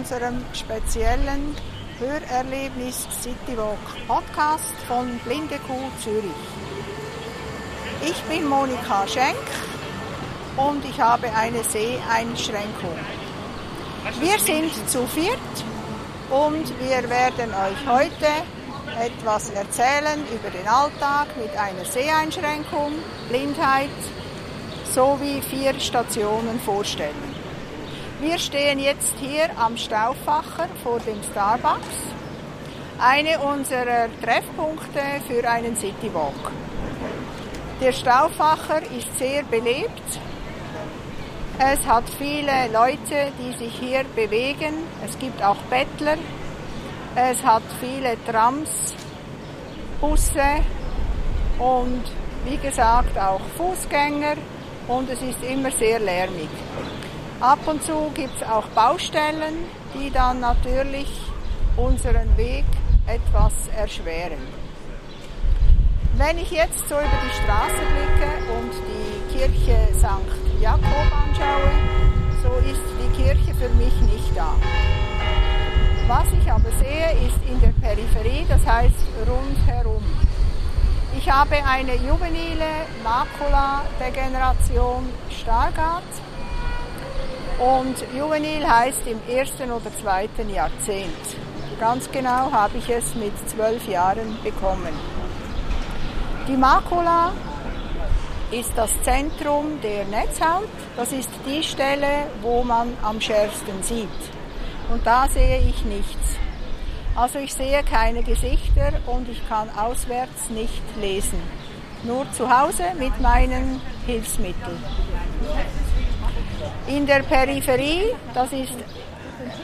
unserem speziellen Hörerlebnis Citywalk Podcast von Blinde Kuh Zürich. Ich bin Monika Schenk und ich habe eine Seheinschränkung. Wir sind zu viert und wir werden euch heute etwas erzählen über den Alltag mit einer Seheinschränkung, Blindheit sowie vier Stationen vorstellen. Wir stehen jetzt hier am Stauffacher vor dem Starbucks, eine unserer Treffpunkte für einen Citywalk. Der Stauffacher ist sehr belebt. Es hat viele Leute, die sich hier bewegen. Es gibt auch Bettler. Es hat viele Trams, Busse und wie gesagt auch Fußgänger und es ist immer sehr lärmig. Ab und zu gibt es auch Baustellen, die dann natürlich unseren Weg etwas erschweren. Wenn ich jetzt so über die Straße blicke und die Kirche St. Jakob anschaue, so ist die Kirche für mich nicht da. Was ich aber sehe, ist in der Peripherie, das heißt rundherum. Ich habe eine juvenile Makula-Degeneration Stargardt und juvenil heißt im ersten oder zweiten Jahrzehnt. Ganz genau habe ich es mit zwölf Jahren bekommen. Die Makula ist das Zentrum der Netzhaut. Das ist die Stelle, wo man am schärfsten sieht. Und da sehe ich nichts. Also ich sehe keine Gesichter und ich kann auswärts nicht lesen. Nur zu Hause mit meinen Hilfsmitteln. In der Peripherie, das ist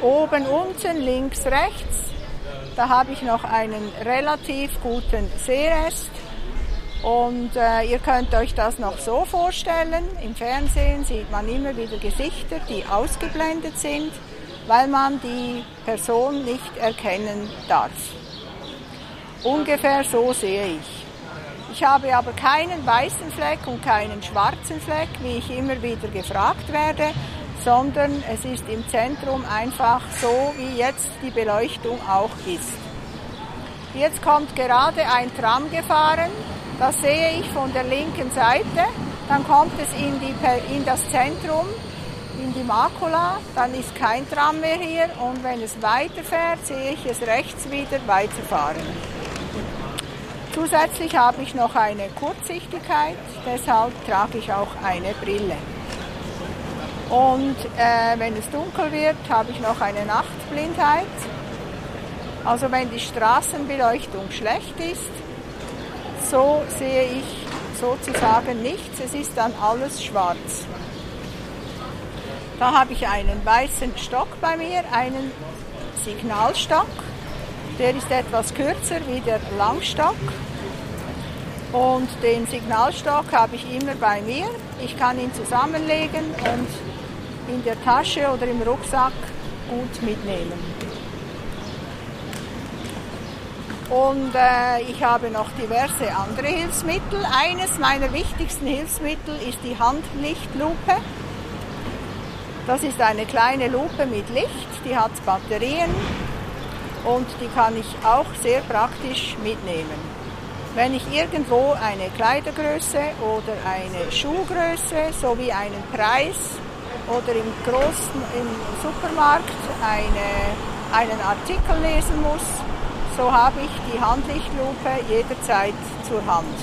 oben, unten, links, rechts, da habe ich noch einen relativ guten Sehrest. Und äh, ihr könnt euch das noch so vorstellen. Im Fernsehen sieht man immer wieder Gesichter, die ausgeblendet sind, weil man die Person nicht erkennen darf. Ungefähr so sehe ich. Ich habe aber keinen weißen Fleck und keinen schwarzen Fleck, wie ich immer wieder gefragt werde, sondern es ist im Zentrum einfach so, wie jetzt die Beleuchtung auch ist. Jetzt kommt gerade ein Tram gefahren, das sehe ich von der linken Seite, dann kommt es in, die, in das Zentrum, in die Makula, dann ist kein Tram mehr hier und wenn es weiterfährt, sehe ich es rechts wieder weiterfahren. Zusätzlich habe ich noch eine Kurzsichtigkeit, deshalb trage ich auch eine Brille. Und äh, wenn es dunkel wird, habe ich noch eine Nachtblindheit. Also wenn die Straßenbeleuchtung schlecht ist, so sehe ich sozusagen nichts, es ist dann alles schwarz. Da habe ich einen weißen Stock bei mir, einen Signalstock. Der ist etwas kürzer wie der Langstock. Und den Signalstock habe ich immer bei mir. Ich kann ihn zusammenlegen und in der Tasche oder im Rucksack gut mitnehmen. Und äh, ich habe noch diverse andere Hilfsmittel. Eines meiner wichtigsten Hilfsmittel ist die Handlichtlupe. Das ist eine kleine Lupe mit Licht, die hat Batterien und die kann ich auch sehr praktisch mitnehmen. Wenn ich irgendwo eine Kleidergröße oder eine Schuhgröße sowie einen Preis oder im großen im Supermarkt eine, einen Artikel lesen muss, so habe ich die Handlichtlupe jederzeit zur Hand.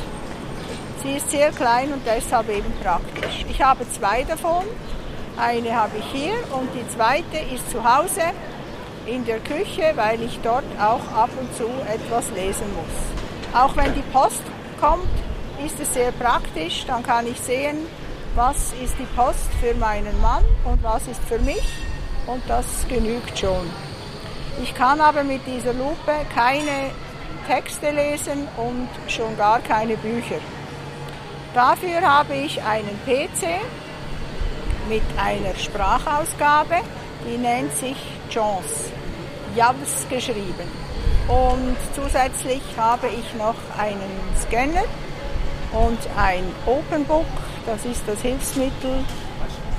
Sie ist sehr klein und deshalb eben praktisch. Ich habe zwei davon. Eine habe ich hier und die zweite ist zu Hause in der Küche, weil ich dort auch ab und zu etwas lesen muss. Auch wenn die Post kommt, ist es sehr praktisch. Dann kann ich sehen, was ist die Post für meinen Mann und was ist für mich und das genügt schon. Ich kann aber mit dieser Lupe keine Texte lesen und schon gar keine Bücher. Dafür habe ich einen PC mit einer Sprachausgabe, die nennt sich Chance. Javs geschrieben. Und zusätzlich habe ich noch einen Scanner und ein Open Book, das ist das Hilfsmittel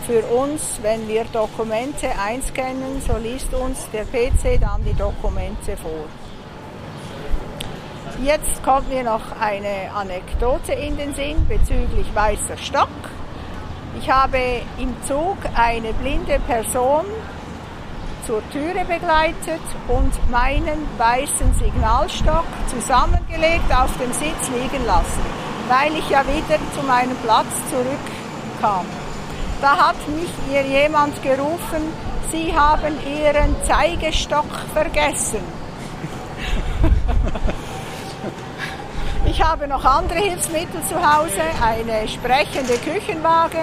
für uns, wenn wir Dokumente einscannen, so liest uns der PC dann die Dokumente vor. Jetzt kommt mir noch eine Anekdote in den Sinn bezüglich weißer Stock. Ich habe im Zug eine blinde Person zur Türe begleitet und meinen weißen Signalstock zusammengelegt auf dem Sitz liegen lassen, weil ich ja wieder zu meinem Platz zurückkam. Da hat mich ihr jemand gerufen, Sie haben Ihren Zeigestock vergessen. Ich habe noch andere Hilfsmittel zu Hause, eine sprechende Küchenwaage,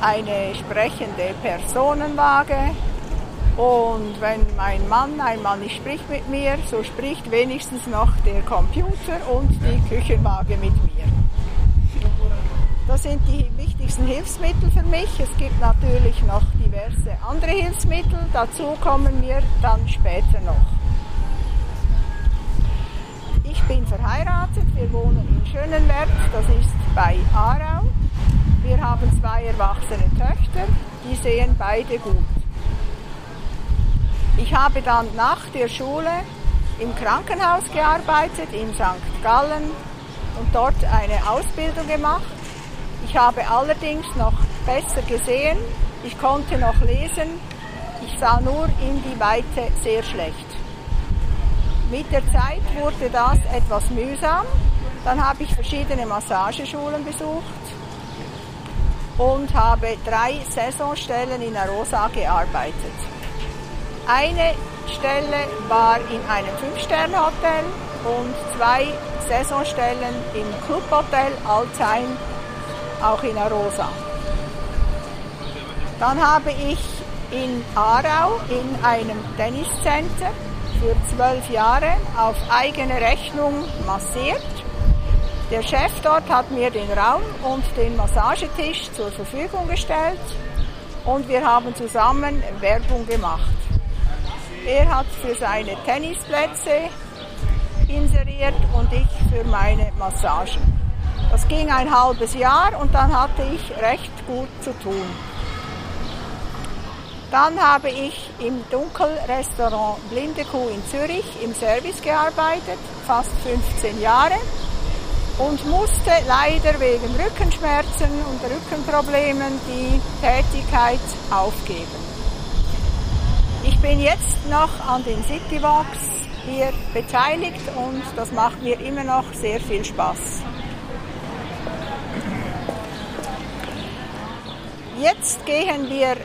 eine sprechende Personenwaage und wenn mein Mann einmal nicht spricht mit mir, so spricht wenigstens noch der Computer und die Küchenwaage mit mir. Das sind die wichtigsten Hilfsmittel für mich. Es gibt natürlich noch diverse andere Hilfsmittel, dazu kommen wir dann später noch. Ich bin verheiratet, wir wohnen in Schönenwert, das ist bei Aarau. Wir haben zwei erwachsene Töchter, die sehen beide gut. Ich habe dann nach der Schule im Krankenhaus gearbeitet in St. Gallen und dort eine Ausbildung gemacht. Ich habe allerdings noch besser gesehen, ich konnte noch lesen, ich sah nur in die Weite sehr schlecht. Mit der Zeit wurde das etwas mühsam. Dann habe ich verschiedene Massageschulen besucht und habe drei Saisonstellen in Arosa gearbeitet. Eine Stelle war in einem Fünf-Sterne-Hotel und zwei Saisonstellen im Clubhotel Altheim, auch in Arosa. Dann habe ich in Aarau in einem Tenniscenter für zwölf Jahre auf eigene Rechnung massiert. Der Chef dort hat mir den Raum und den Massagetisch zur Verfügung gestellt und wir haben zusammen Werbung gemacht. Er hat für seine Tennisplätze inseriert und ich für meine Massagen. Das ging ein halbes Jahr und dann hatte ich recht gut zu tun. Dann habe ich im Dunkelrestaurant Blinde Kuh in Zürich im Service gearbeitet, fast 15 Jahre und musste leider wegen Rückenschmerzen und Rückenproblemen die Tätigkeit aufgeben. Ich bin jetzt noch an den Citywalks hier beteiligt und das macht mir immer noch sehr viel Spaß. Jetzt gehen wir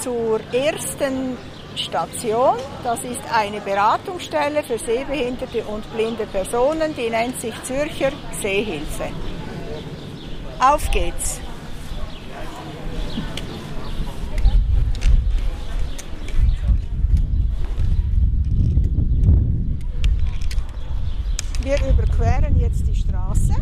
zur ersten Station. Das ist eine Beratungsstelle für sehbehinderte und blinde Personen, die nennt sich Zürcher Sehhilfe. Auf geht's! Wir überqueren jetzt die Straße.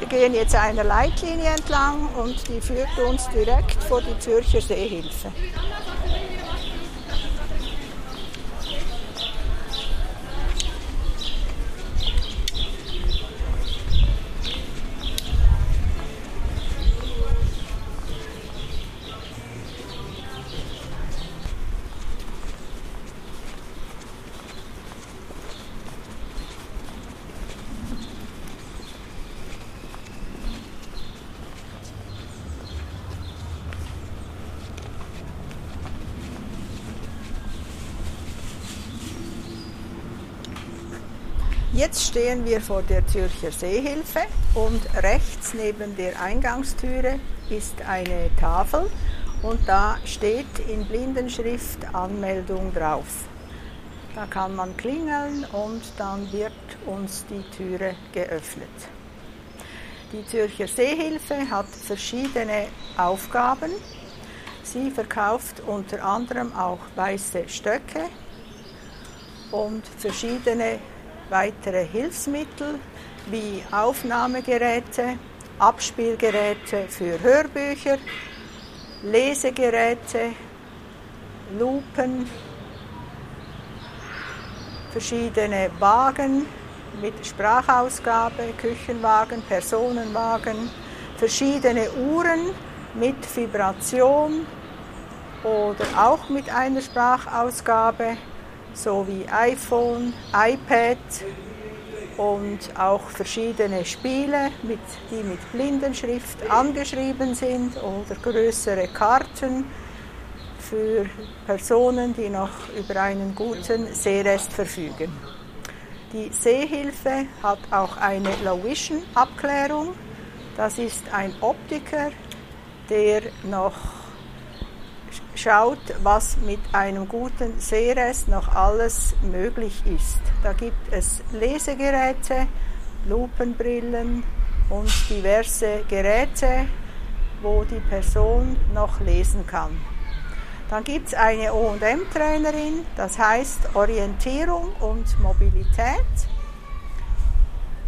Wir gehen jetzt einer Leitlinie entlang und die führt uns direkt vor die Zürcher Seehilfe. Jetzt stehen wir vor der Zürcher Seehilfe und rechts neben der Eingangstüre ist eine Tafel und da steht in Blindenschrift Anmeldung drauf. Da kann man klingeln und dann wird uns die Türe geöffnet. Die Zürcher Seehilfe hat verschiedene Aufgaben. Sie verkauft unter anderem auch weiße Stöcke und verschiedene weitere Hilfsmittel wie Aufnahmegeräte, Abspielgeräte für Hörbücher, Lesegeräte, Lupen, verschiedene Wagen mit Sprachausgabe, Küchenwagen, Personenwagen, verschiedene Uhren mit Vibration oder auch mit einer Sprachausgabe sowie iPhone, iPad und auch verschiedene Spiele, mit, die mit Blindenschrift angeschrieben sind oder größere Karten für Personen, die noch über einen guten Sehrest verfügen. Die Sehhilfe hat auch eine Low Vision Abklärung. Das ist ein Optiker, der noch schaut, was mit einem guten Sehrest noch alles möglich ist. Da gibt es Lesegeräte, Lupenbrillen und diverse Geräte, wo die Person noch lesen kann. Dann gibt es eine OM-Trainerin, das heißt Orientierung und Mobilität.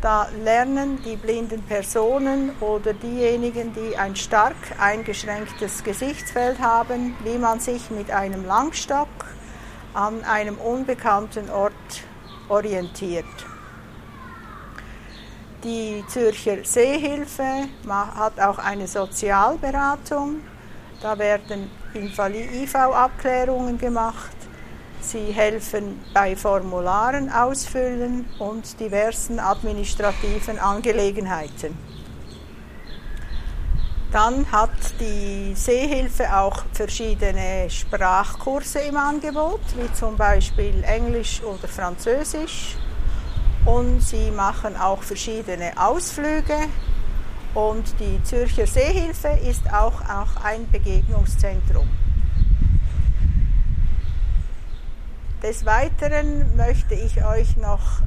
Da lernen die blinden Personen oder diejenigen, die ein stark eingeschränktes Gesichtsfeld haben, wie man sich mit einem Langstock an einem unbekannten Ort orientiert. Die Zürcher Seehilfe hat auch eine Sozialberatung. Da werden IV-Abklärungen gemacht. Sie helfen bei Formularen ausfüllen und diversen administrativen Angelegenheiten. Dann hat die Seehilfe auch verschiedene Sprachkurse im Angebot, wie zum Beispiel Englisch oder Französisch. Und sie machen auch verschiedene Ausflüge. Und die Zürcher Seehilfe ist auch, auch ein Begegnungszentrum. Des Weiteren möchte ich euch noch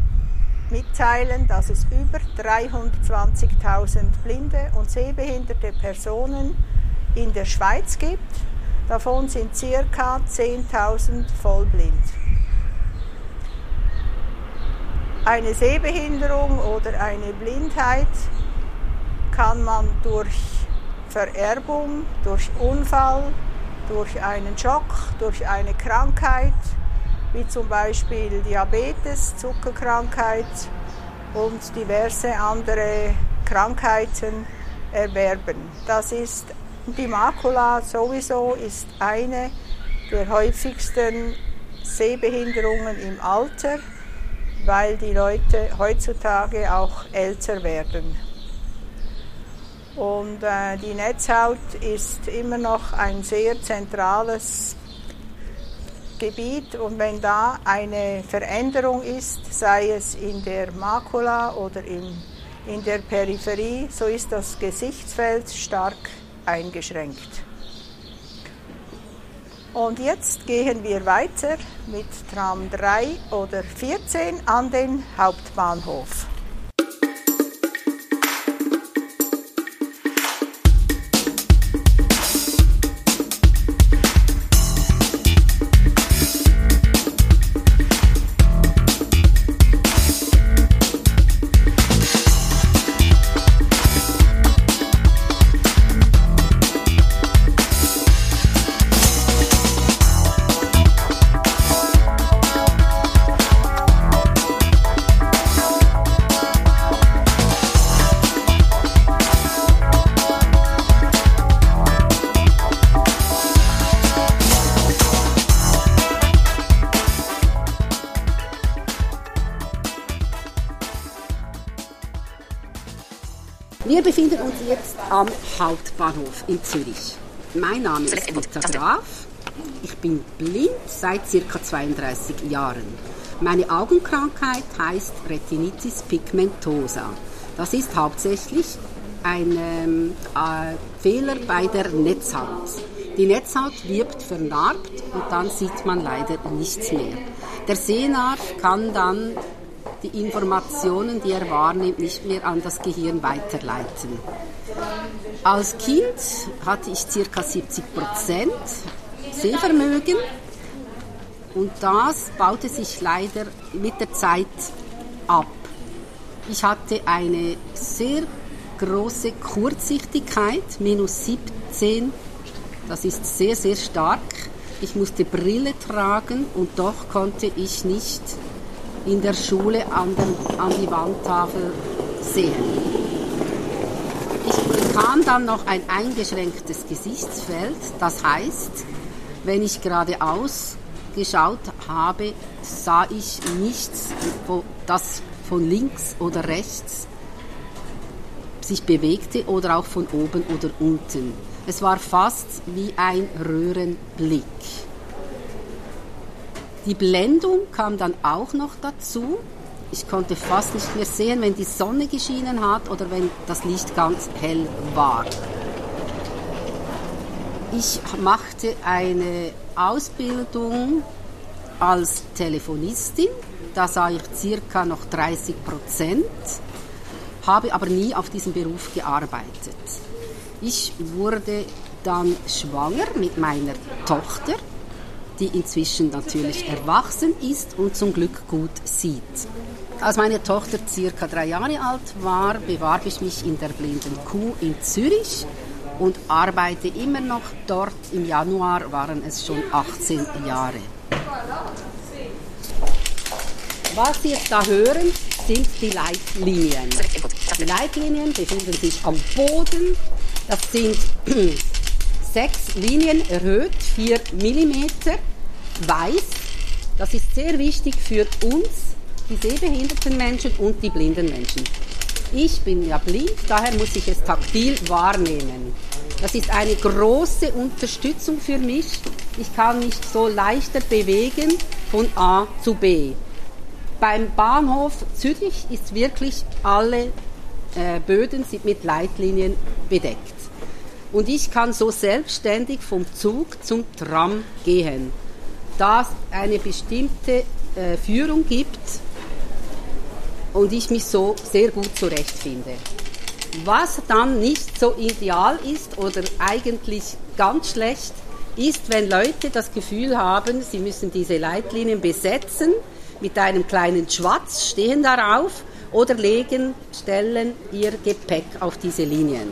mitteilen, dass es über 320.000 blinde und sehbehinderte Personen in der Schweiz gibt. Davon sind ca. 10.000 vollblind. Eine Sehbehinderung oder eine Blindheit kann man durch Vererbung, durch Unfall, durch einen Schock, durch eine Krankheit, wie zum Beispiel Diabetes, Zuckerkrankheit und diverse andere Krankheiten erwerben. Das ist die Makula sowieso ist eine der häufigsten Sehbehinderungen im Alter, weil die Leute heutzutage auch älter werden. Und äh, die Netzhaut ist immer noch ein sehr zentrales Gebiet und wenn da eine Veränderung ist, sei es in der Makula oder in, in der Peripherie, so ist das Gesichtsfeld stark eingeschränkt. Und jetzt gehen wir weiter mit Tram 3 oder 14 an den Hauptbahnhof. Hauptbahnhof in Zürich. Mein Name ist Rita Graf. Ich bin blind seit ca. 32 Jahren. Meine Augenkrankheit heißt Retinitis pigmentosa. Das ist hauptsächlich ein ähm, äh, Fehler bei der Netzhaut. Die Netzhaut wirbt vernarbt und dann sieht man leider nichts mehr. Der Sehnerv kann dann die Informationen, die er wahrnimmt, nicht mehr an das Gehirn weiterleiten. Als Kind hatte ich ca. 70 Prozent Sehvermögen und das baute sich leider mit der Zeit ab. Ich hatte eine sehr große Kurzsichtigkeit, minus 17. Das ist sehr, sehr stark. Ich musste Brille tragen und doch konnte ich nicht in der Schule an, den, an die Wandtafel sehen. Bekam dann noch ein eingeschränktes Gesichtsfeld, das heißt, wenn ich geradeaus geschaut habe, sah ich nichts, das von links oder rechts sich bewegte oder auch von oben oder unten. Es war fast wie ein Röhrenblick. Die Blendung kam dann auch noch dazu. Ich konnte fast nicht mehr sehen, wenn die Sonne geschienen hat oder wenn das Licht ganz hell war. Ich machte eine Ausbildung als Telefonistin. Da sah ich circa noch 30 Prozent, habe aber nie auf diesem Beruf gearbeitet. Ich wurde dann schwanger mit meiner Tochter, die inzwischen natürlich erwachsen ist und zum Glück gut sieht. Als meine Tochter circa drei Jahre alt war, bewarb ich mich in der Blinden Kuh in Zürich und arbeite immer noch dort. Im Januar waren es schon 18 Jahre. Was Sie jetzt da hören, sind die Leitlinien. Die Leitlinien befinden sich am Boden. Das sind sechs Linien erhöht, 4 mm, weiß. Das ist sehr wichtig für uns, die sehbehinderten Menschen und die blinden Menschen. Ich bin ja blind, daher muss ich es taktil wahrnehmen. Das ist eine große Unterstützung für mich. Ich kann mich so leichter bewegen von A zu B. Beim Bahnhof Zürich ist wirklich alle äh, Böden sind mit Leitlinien bedeckt. Und ich kann so selbstständig vom Zug zum Tram gehen, da es eine bestimmte äh, Führung gibt und ich mich so sehr gut zurechtfinde. Was dann nicht so ideal ist oder eigentlich ganz schlecht, ist, wenn Leute das Gefühl haben, sie müssen diese Leitlinien besetzen mit einem kleinen Schwatz, stehen darauf oder legen, stellen ihr Gepäck auf diese Linien.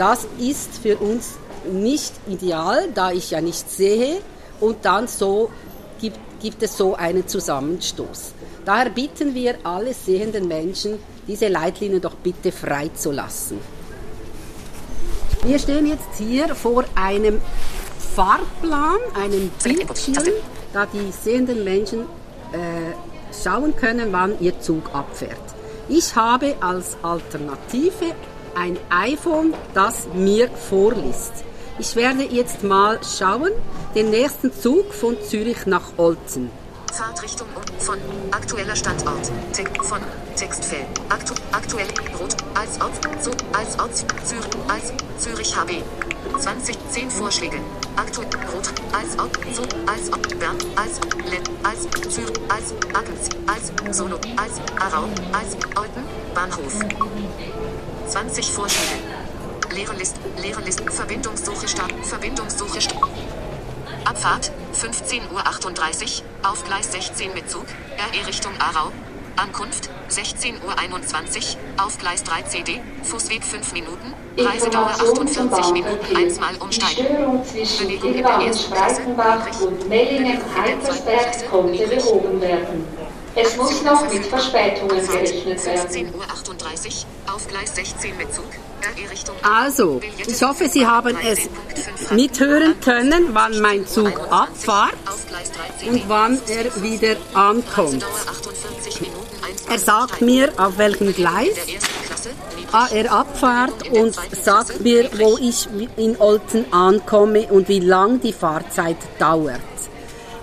Das ist für uns nicht ideal, da ich ja nicht sehe und dann so gibt, gibt es so einen Zusammenstoß. Daher bitten wir alle sehenden Menschen, diese Leitlinien doch bitte freizulassen. Wir stehen jetzt hier vor einem Fahrplan, einem Bildschirm, da die sehenden Menschen äh, schauen können, wann ihr Zug abfährt. Ich habe als Alternative ein iPhone, das mir vorliest. Ich werde jetzt mal schauen, den nächsten Zug von Zürich nach Olten. Fahrtrichtung von aktueller Standort. Text von Textfeld. Aktu aktuell Rot als Ort so als Ort Zürich als Zürich HB. 20 10 Vorschläge. Aktu Rot als Ort so als Ort Bern als Let als Zürich als Ackens als Solo als Arau als Olten Bahnhof. 20 Vorschläge. Leere Liste, leere Liste, Verbindungssuche starten, Verbindungssuche starten. Abfahrt 15.38 Uhr auf Gleis 16 mit Zug, RE Richtung Aarau. Ankunft 16.21 Uhr auf Gleis 3 CD, Fußweg 5 Minuten, Reisedauer 48 Minuten, einmal umsteigen. Belegung in der ersten Klasse, und Mellingen-Heidelberg konnte behoben werden. Es muss noch mit Verspätungen gerechnet werden. 15.38 Uhr auf Gleis 16 mit Zug, also, ich hoffe, Sie haben es mithören können, wann mein Zug abfahrt und wann er wieder ankommt. Er sagt mir, auf welchem Gleis er abfahrt und sagt mir, wo ich in Olten ankomme und wie lang die Fahrzeit dauert.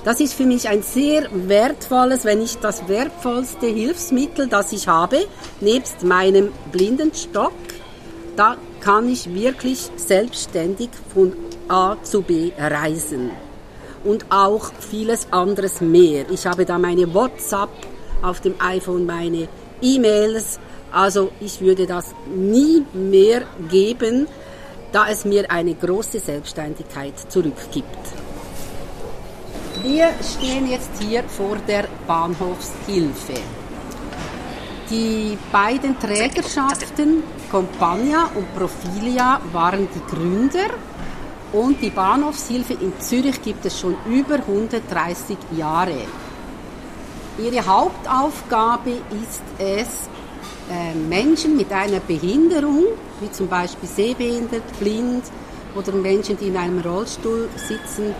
Das ist für mich ein sehr wertvolles, wenn nicht das wertvollste Hilfsmittel, das ich habe, nebst meinem Blindenstock da kann ich wirklich selbstständig von A zu B reisen. Und auch vieles anderes mehr. Ich habe da meine WhatsApp auf dem iPhone, meine E-Mails. Also ich würde das nie mehr geben, da es mir eine große Selbstständigkeit zurückgibt. Wir stehen jetzt hier vor der Bahnhofshilfe. Die beiden Trägerschaften Compagna und Profilia waren die Gründer und die Bahnhofshilfe in Zürich gibt es schon über 130 Jahre. Ihre Hauptaufgabe ist es, äh, Menschen mit einer Behinderung, wie zum Beispiel sehbehindert, blind oder Menschen, die in einem Rollstuhl sitzen,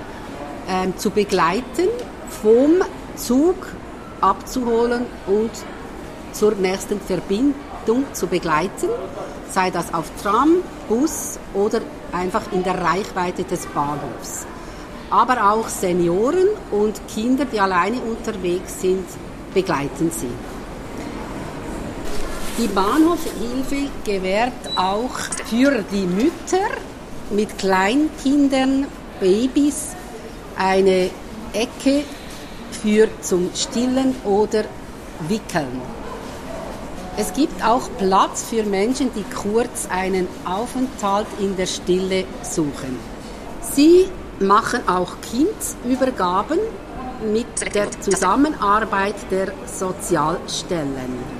ähm, zu begleiten, vom Zug abzuholen und zur nächsten Verbindung zu begleiten, sei das auf Tram, Bus oder einfach in der Reichweite des Bahnhofs. Aber auch Senioren und Kinder, die alleine unterwegs sind, begleiten sie. Die Bahnhofhilfe gewährt auch für die Mütter mit Kleinkindern, Babys, eine Ecke für zum Stillen oder Wickeln. Es gibt auch Platz für Menschen, die kurz einen Aufenthalt in der Stille suchen. Sie machen auch Kindübergaben mit der Zusammenarbeit der Sozialstellen.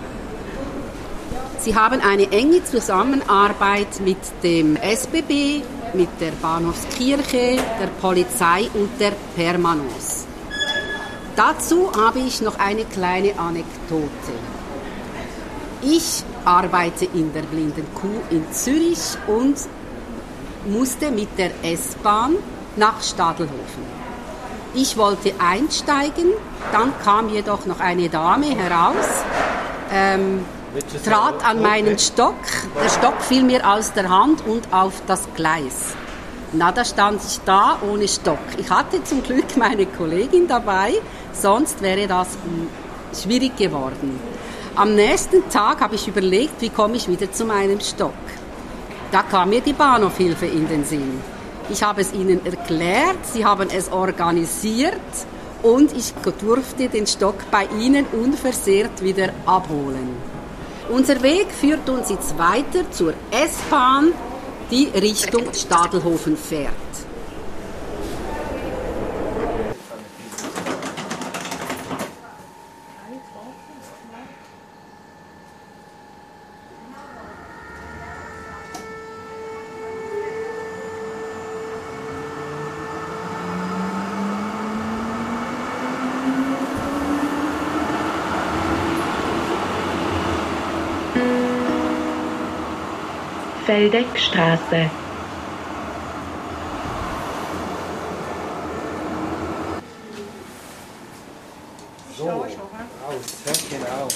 Sie haben eine enge Zusammenarbeit mit dem SBB, mit der Bahnhofskirche, der Polizei und der Permanence. Dazu habe ich noch eine kleine Anekdote. Ich arbeite in der Blinden Kuh in Zürich und musste mit der S-Bahn nach Stadelhofen. Ich wollte einsteigen, dann kam jedoch noch eine Dame heraus, ähm, trat an meinen Stock. Der Stock fiel mir aus der Hand und auf das Gleis. Na, da stand ich da ohne Stock. Ich hatte zum Glück meine Kollegin dabei, sonst wäre das schwierig geworden. Am nächsten Tag habe ich überlegt, wie komme ich wieder zu meinem Stock. Da kam mir die Bahnhofhilfe in den Sinn. Ich habe es ihnen erklärt, sie haben es organisiert und ich durfte den Stock bei ihnen unversehrt wieder abholen. Unser Weg führt uns jetzt weiter zur S-Bahn, die Richtung Stadelhofen fährt. Feldeckstraße. So, raus, genau.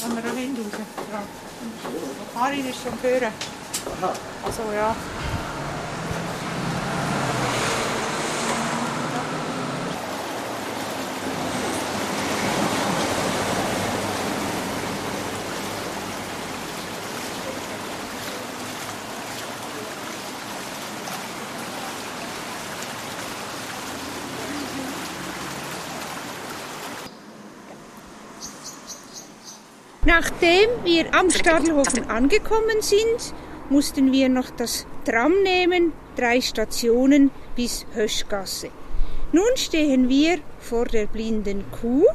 Wollen wir da hin raus? Ja. Karin ist schon führen. Also ja. Nachdem wir am Stadelhofen angekommen sind, mussten wir noch das Tram nehmen, drei Stationen bis Höschgasse. Nun stehen wir vor der blinden Kuh,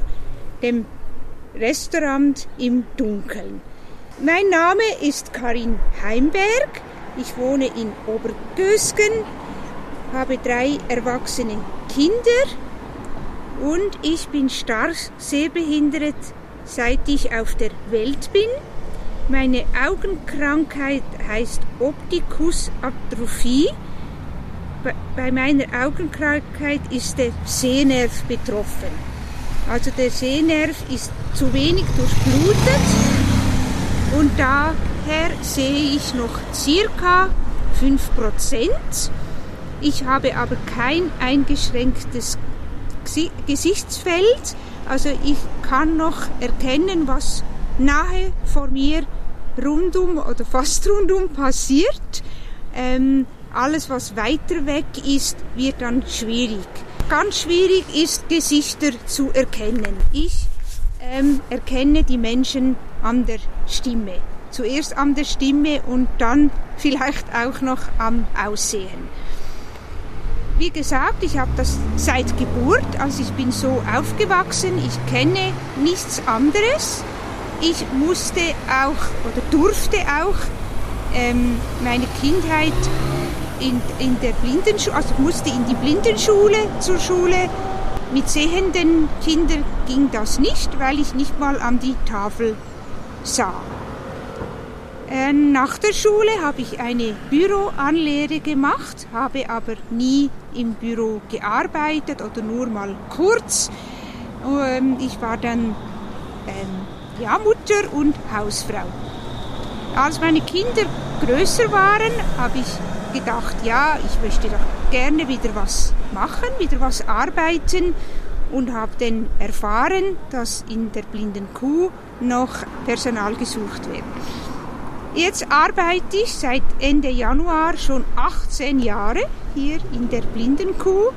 dem Restaurant im Dunkeln. Mein Name ist Karin Heimberg. Ich wohne in Obergösgen, habe drei erwachsene Kinder und ich bin stark sehbehindert seit ich auf der Welt bin. Meine Augenkrankheit heißt Optikusatrophie. Bei meiner Augenkrankheit ist der Sehnerv betroffen. Also der Sehnerv ist zu wenig durchblutet und daher sehe ich noch circa 5%. Ich habe aber kein eingeschränktes Gesichtsfeld, also ich kann noch erkennen, was nahe vor mir rundum oder fast rundum passiert. Ähm, alles, was weiter weg ist, wird dann schwierig. Ganz schwierig ist, Gesichter zu erkennen. Ich ähm, erkenne die Menschen an der Stimme. Zuerst an der Stimme und dann vielleicht auch noch am Aussehen. Wie gesagt, ich habe das seit Geburt, also ich bin so aufgewachsen, ich kenne nichts anderes. Ich musste auch oder durfte auch ähm, meine Kindheit in, in der Blindenschule, also musste in die Blindenschule zur Schule mit sehenden Kindern ging das nicht, weil ich nicht mal an die Tafel sah. Äh, nach der Schule habe ich eine Büroanlehre gemacht, habe aber nie im Büro gearbeitet oder nur mal kurz. Ähm, ich war dann ähm, ja, Mutter und Hausfrau. Als meine Kinder größer waren, habe ich gedacht, ja, ich möchte doch gerne wieder was machen, wieder was arbeiten und habe dann erfahren, dass in der blinden Kuh noch Personal gesucht wird. Jetzt arbeite ich seit Ende Januar schon 18 Jahre hier in der Blindenkuh.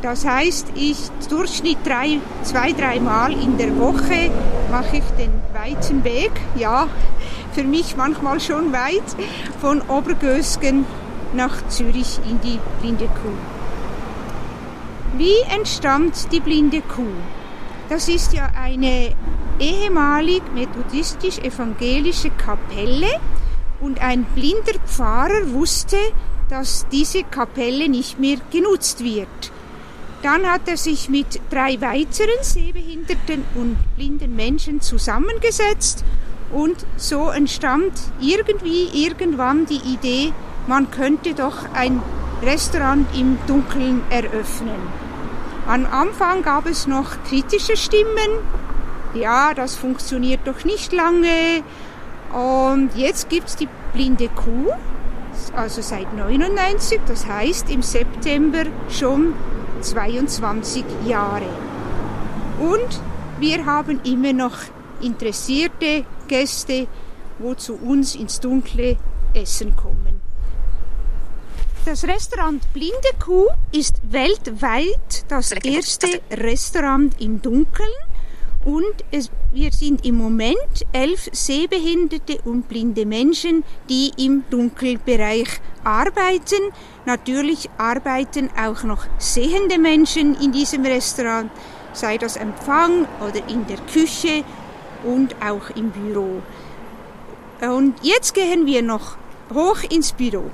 Das heißt, ich Durchschnitt drei, zwei, dreimal in der Woche mache ich den weiten Weg, ja, für mich manchmal schon weit, von Obergösgen nach Zürich in die Blinde Kuh. Wie entstand die Blinde Kuh? Das ist ja eine ehemalig methodistisch-evangelische Kapelle und ein blinder Pfarrer wusste, dass diese Kapelle nicht mehr genutzt wird. Dann hat er sich mit drei weiteren sehbehinderten und blinden Menschen zusammengesetzt und so entstand irgendwie irgendwann die Idee, man könnte doch ein Restaurant im Dunkeln eröffnen. Am Anfang gab es noch kritische Stimmen, ja, das funktioniert doch nicht lange. Und jetzt gibt es die blinde Kuh, also seit 99, das heißt im September schon 22 Jahre. Und wir haben immer noch interessierte Gäste, wo zu uns ins Dunkle essen kommen. Das Restaurant Blinde Kuh ist weltweit das erste Restaurant im Dunkeln und es, wir sind im Moment elf sehbehinderte und blinde Menschen, die im Dunkelbereich arbeiten. Natürlich arbeiten auch noch sehende Menschen in diesem Restaurant, sei das Empfang oder in der Küche und auch im Büro. Und jetzt gehen wir noch hoch ins Büro.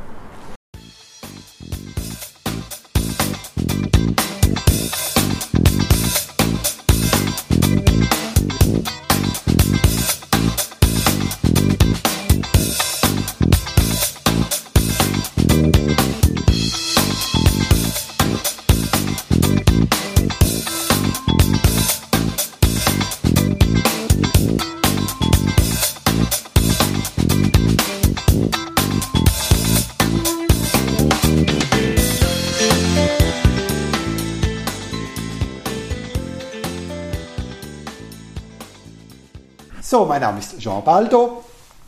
Mein Name ist Jean Baldo.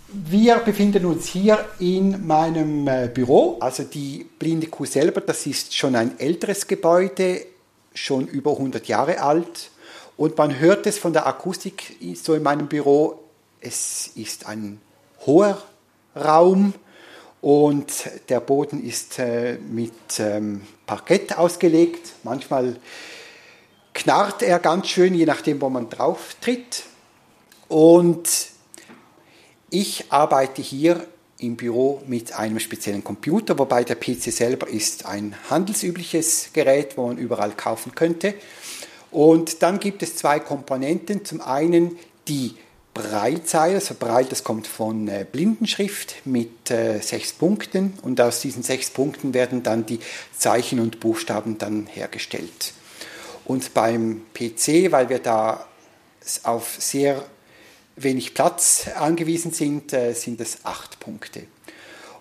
Wir befinden uns hier in meinem äh, Büro. Also die Blinde Kuh selber, das ist schon ein älteres Gebäude, schon über 100 Jahre alt. Und man hört es von der Akustik so in meinem Büro. Es ist ein hoher Raum und der Boden ist äh, mit ähm, Parkett ausgelegt. Manchmal knarrt er ganz schön, je nachdem, wo man drauf tritt. Und ich arbeite hier im Büro mit einem speziellen Computer, wobei der PC selber ist ein handelsübliches Gerät, wo man überall kaufen könnte. Und dann gibt es zwei Komponenten. Zum einen die Breilzeile, also Breil, das kommt von äh, Blindenschrift mit äh, sechs Punkten und aus diesen sechs Punkten werden dann die Zeichen und Buchstaben dann hergestellt. Und beim PC, weil wir da auf sehr wenig Platz angewiesen sind, äh, sind es acht Punkte.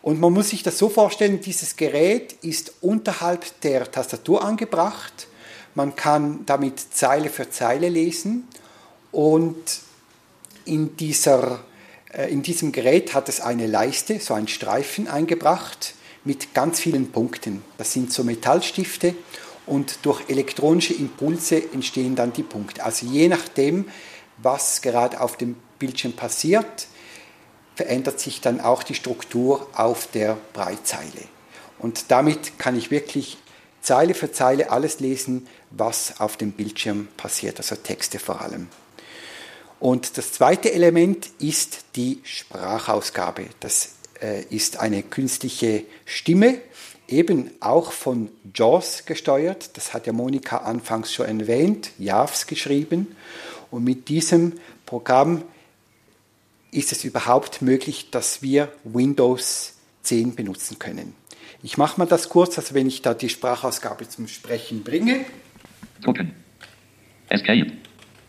Und man muss sich das so vorstellen, dieses Gerät ist unterhalb der Tastatur angebracht. Man kann damit Zeile für Zeile lesen und in, dieser, äh, in diesem Gerät hat es eine Leiste, so ein Streifen eingebracht mit ganz vielen Punkten. Das sind so Metallstifte und durch elektronische Impulse entstehen dann die Punkte. Also je nachdem, was gerade auf dem Bildschirm passiert, verändert sich dann auch die Struktur auf der Breitzeile. Und damit kann ich wirklich Zeile für Zeile alles lesen, was auf dem Bildschirm passiert, also Texte vor allem. Und das zweite Element ist die Sprachausgabe. Das äh, ist eine künstliche Stimme, eben auch von JAWS gesteuert. Das hat ja Monika anfangs schon erwähnt, JAWS geschrieben. Und mit diesem Programm ist es überhaupt möglich, dass wir Windows 10 benutzen können. Ich mache mal das kurz, also wenn ich da die Sprachausgabe zum Sprechen bringe. Drucken. Escape.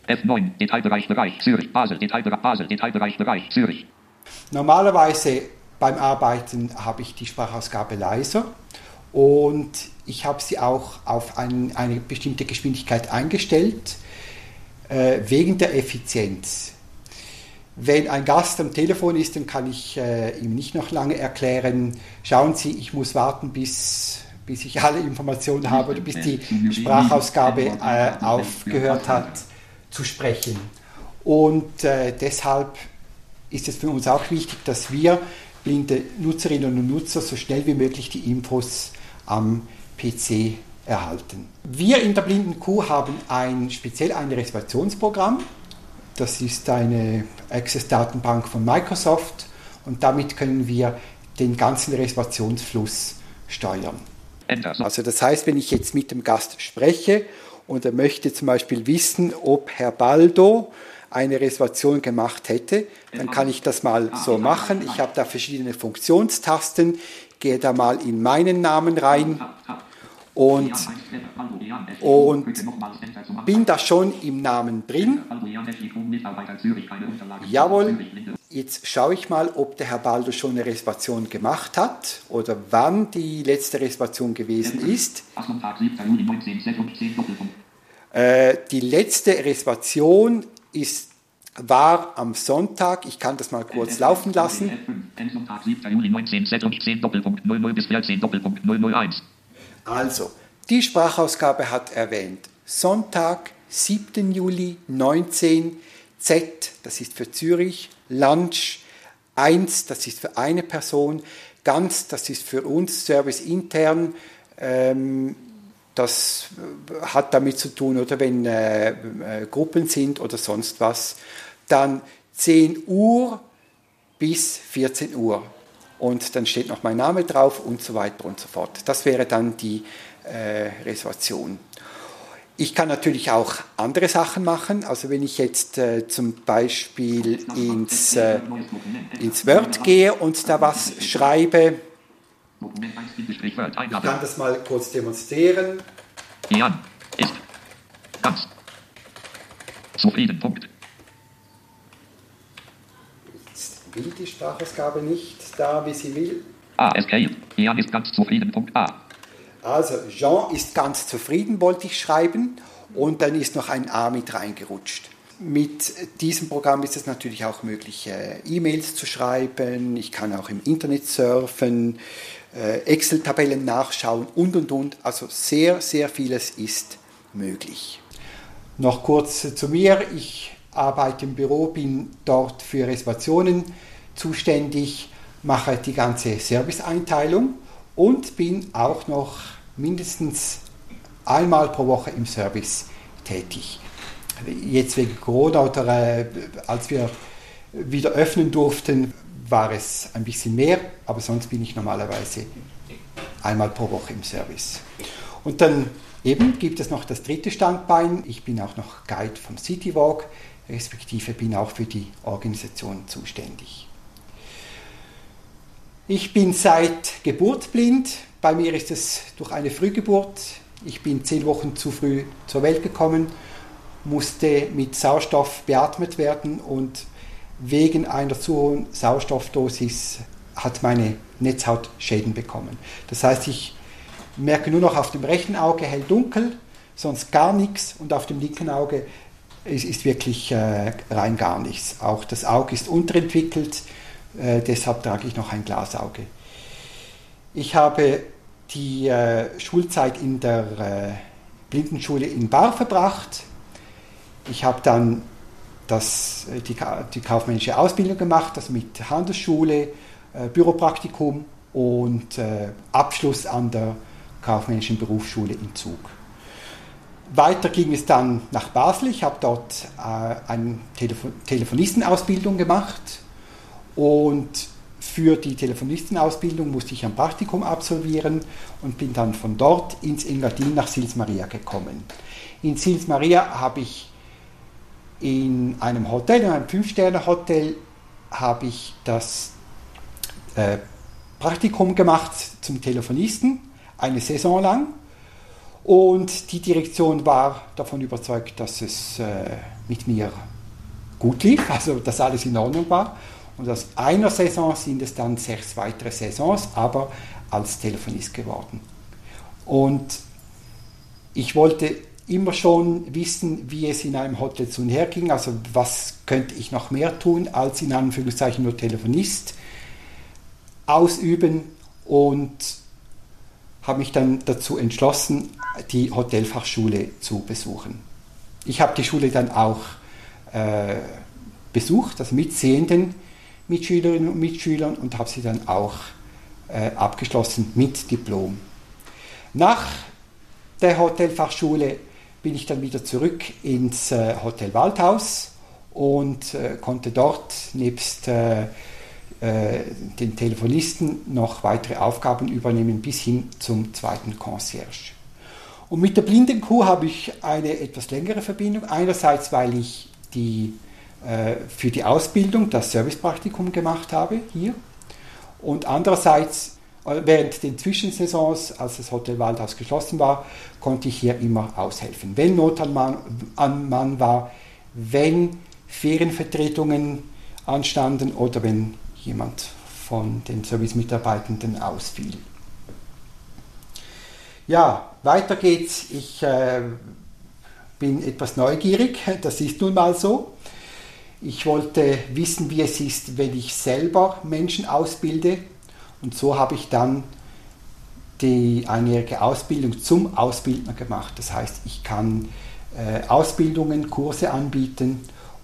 F9, Detailbereich Bereich Zürich, Basel, Detailbereich Basel, Detailbereich Bereich Zürich. Normalerweise beim Arbeiten habe ich die Sprachausgabe leiser und ich habe sie auch auf ein, eine bestimmte Geschwindigkeit eingestellt, äh, wegen der Effizienz. Wenn ein Gast am Telefon ist, dann kann ich äh, ihm nicht noch lange erklären, schauen Sie, ich muss warten, bis, bis ich alle Informationen habe oder bis die Sprachausgabe äh, aufgehört hat zu sprechen. Und äh, deshalb ist es für uns auch wichtig, dass wir blinde Nutzerinnen und Nutzer so schnell wie möglich die Infos am PC erhalten. Wir in der Blinden Kuh haben ein speziell ein Reservationsprogramm. Das ist eine Access-Datenbank von Microsoft und damit können wir den ganzen Reservationsfluss steuern. Also das heißt, wenn ich jetzt mit dem Gast spreche und er möchte zum Beispiel wissen, ob Herr Baldo eine Reservation gemacht hätte, dann kann ich das mal so machen. Ich habe da verschiedene Funktionstasten, gehe da mal in meinen Namen rein und, und bin da schon im Namen drin. Jawohl, jetzt schaue ich mal, ob der Herr Baldo schon eine Reservation gemacht hat oder wann die letzte Reservation gewesen ist. Äh, die letzte Reservation ist, war am Sonntag, ich kann das mal kurz laufen lassen. Also, die Sprachausgabe hat erwähnt Sonntag, 7. Juli 19, Z, das ist für Zürich, Lunch, 1, das ist für eine Person, ganz, das ist für uns Service intern, ähm, das hat damit zu tun, oder wenn äh, äh, Gruppen sind oder sonst was. Dann 10 Uhr bis 14 Uhr. Und dann steht noch mein Name drauf und so weiter und so fort. Das wäre dann die äh, Reservation. Ich kann natürlich auch andere Sachen machen. Also wenn ich jetzt äh, zum Beispiel ins, äh, ins Word gehe und da was schreibe, ich kann das mal kurz demonstrieren. Jan ist ganz zufrieden. Punkt. Jetzt will die Sprachausgabe nicht da, wie sie will. Ah, escape. Jan ist ganz zufrieden. Punkt A. Also Jean ist ganz zufrieden, wollte ich schreiben. Und dann ist noch ein A mit reingerutscht. Mit diesem Programm ist es natürlich auch möglich, äh, E-Mails zu schreiben. Ich kann auch im Internet surfen. Äh, Excel-Tabellen nachschauen und und und. Also sehr, sehr vieles ist möglich. Noch kurz zu mir. Ich arbeite im Büro, bin dort für Reservationen zuständig, mache die ganze Serviceeinteilung und bin auch noch mindestens einmal pro Woche im Service tätig. Jetzt wegen Corona oder äh, als wir wieder öffnen durften, war es ein bisschen mehr, aber sonst bin ich normalerweise einmal pro Woche im Service. Und dann eben gibt es noch das dritte Standbein. Ich bin auch noch Guide vom Citywalk, respektive bin auch für die Organisation zuständig. Ich bin seit Geburt blind. Bei mir ist es durch eine Frühgeburt. Ich bin zehn Wochen zu früh zur Welt gekommen, musste mit Sauerstoff beatmet werden und wegen einer zu hohen Sauerstoffdosis hat meine Netzhaut Schäden bekommen. Das heißt, ich merke nur noch auf dem rechten Auge hell dunkel, sonst gar nichts und auf dem linken Auge ist, ist wirklich äh, rein gar nichts. Auch das Auge ist unterentwickelt, äh, deshalb trage ich noch ein Glasauge. Ich habe die äh, Schulzeit in der Blindenschule in Bar verbracht. Ich habe dann das, die, die kaufmännische Ausbildung gemacht, also mit Handelsschule, Büropraktikum und Abschluss an der kaufmännischen Berufsschule in Zug. Weiter ging es dann nach Basel. Ich habe dort äh, eine Telefo Telefonistenausbildung gemacht und für die Telefonistenausbildung musste ich ein Praktikum absolvieren und bin dann von dort ins Engadin nach Sils Maria gekommen. In Sils Maria habe ich in einem Hotel, in einem Fünf-Sterne-Hotel, habe ich das äh, Praktikum gemacht zum Telefonisten, eine Saison lang. Und die Direktion war davon überzeugt, dass es äh, mit mir gut lief, also dass alles in Ordnung war. Und aus einer Saison sind es dann sechs weitere Saisons, aber als Telefonist geworden. Und ich wollte immer schon wissen, wie es in einem Hotel zu und her ging, also was könnte ich noch mehr tun, als in Anführungszeichen nur Telefonist ausüben und habe mich dann dazu entschlossen, die Hotelfachschule zu besuchen. Ich habe die Schule dann auch äh, besucht, also mit sehenden Mitschülerinnen und Mitschülern und habe sie dann auch äh, abgeschlossen mit Diplom. Nach der Hotelfachschule bin ich dann wieder zurück ins äh, Hotel Waldhaus und äh, konnte dort nebst äh, den Telefonisten noch weitere Aufgaben übernehmen bis hin zum zweiten Concierge. Und mit der Blindenkuh habe ich eine etwas längere Verbindung. Einerseits, weil ich die, äh, für die Ausbildung das Servicepraktikum gemacht habe hier und andererseits Während den Zwischensaisons, als das Hotel Waldhaus geschlossen war, konnte ich hier immer aushelfen. Wenn Not an Mann, an Mann war, wenn Ferienvertretungen anstanden oder wenn jemand von den Servicemitarbeitenden ausfiel. Ja, weiter geht's. Ich äh, bin etwas neugierig, das ist nun mal so. Ich wollte wissen, wie es ist, wenn ich selber Menschen ausbilde und so habe ich dann die einjährige Ausbildung zum Ausbildner gemacht. Das heißt, ich kann äh, Ausbildungen, Kurse anbieten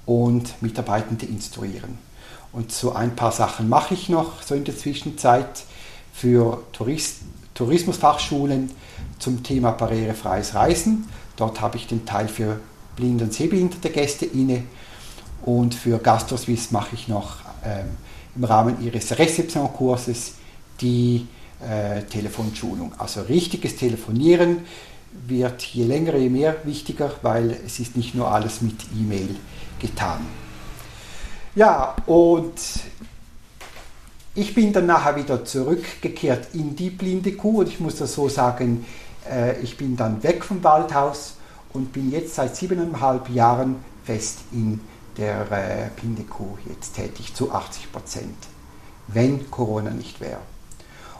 und Mitarbeitende instruieren. Und so ein paar Sachen mache ich noch so in der Zwischenzeit für Tourist, Tourismusfachschulen zum Thema barrierefreies Reisen. Dort habe ich den Teil für blinde und sehbehinderte Gäste inne und für GastroSwiss mache ich noch ähm, im Rahmen ihres Rezeptionkurses die äh, Telefonschulung. Also richtiges Telefonieren wird je länger, je mehr wichtiger, weil es ist nicht nur alles mit E-Mail getan. Ja, und ich bin dann nachher wieder zurückgekehrt in die blinde Kuh und ich muss das so sagen, äh, ich bin dann weg vom Waldhaus und bin jetzt seit siebeneinhalb Jahren fest in der äh, blinde Kuh jetzt tätig zu 80 Prozent, wenn Corona nicht wäre.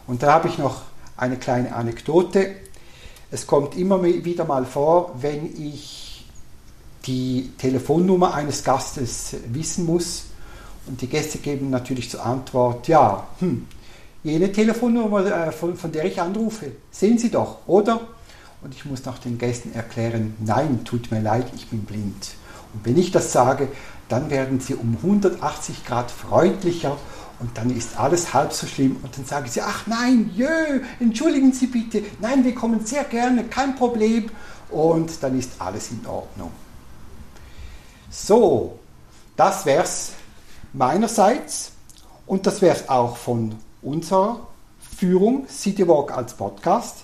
Und da habe ich noch eine kleine Anekdote. Es kommt immer wieder mal vor, wenn ich die Telefonnummer eines Gastes wissen muss und die Gäste geben natürlich zur Antwort, ja, hm, jene Telefonnummer, äh, von, von der ich anrufe, sehen Sie doch, oder? Und ich muss nach den Gästen erklären, nein, tut mir leid, ich bin blind. Und wenn ich das sage, dann werden sie um 180 Grad freundlicher und dann ist alles halb so schlimm und dann sagen sie, ach nein, jö, entschuldigen Sie bitte, nein, wir kommen sehr gerne, kein Problem und dann ist alles in Ordnung. So, das wär's meinerseits und das wär's auch von unserer Führung Citywalk als Podcast.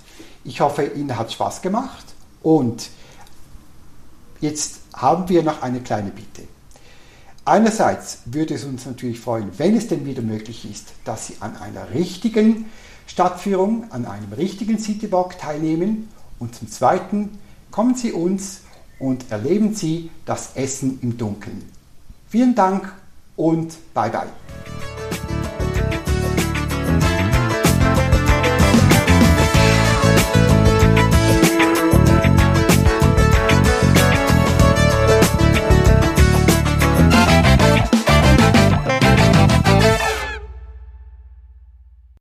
Ich hoffe, Ihnen hat Spaß gemacht und jetzt haben wir noch eine kleine Bitte. Einerseits würde es uns natürlich freuen, wenn es denn wieder möglich ist, dass Sie an einer richtigen Stadtführung, an einem richtigen Citywalk teilnehmen. Und zum Zweiten kommen Sie uns und erleben Sie das Essen im Dunkeln. Vielen Dank und bye bye.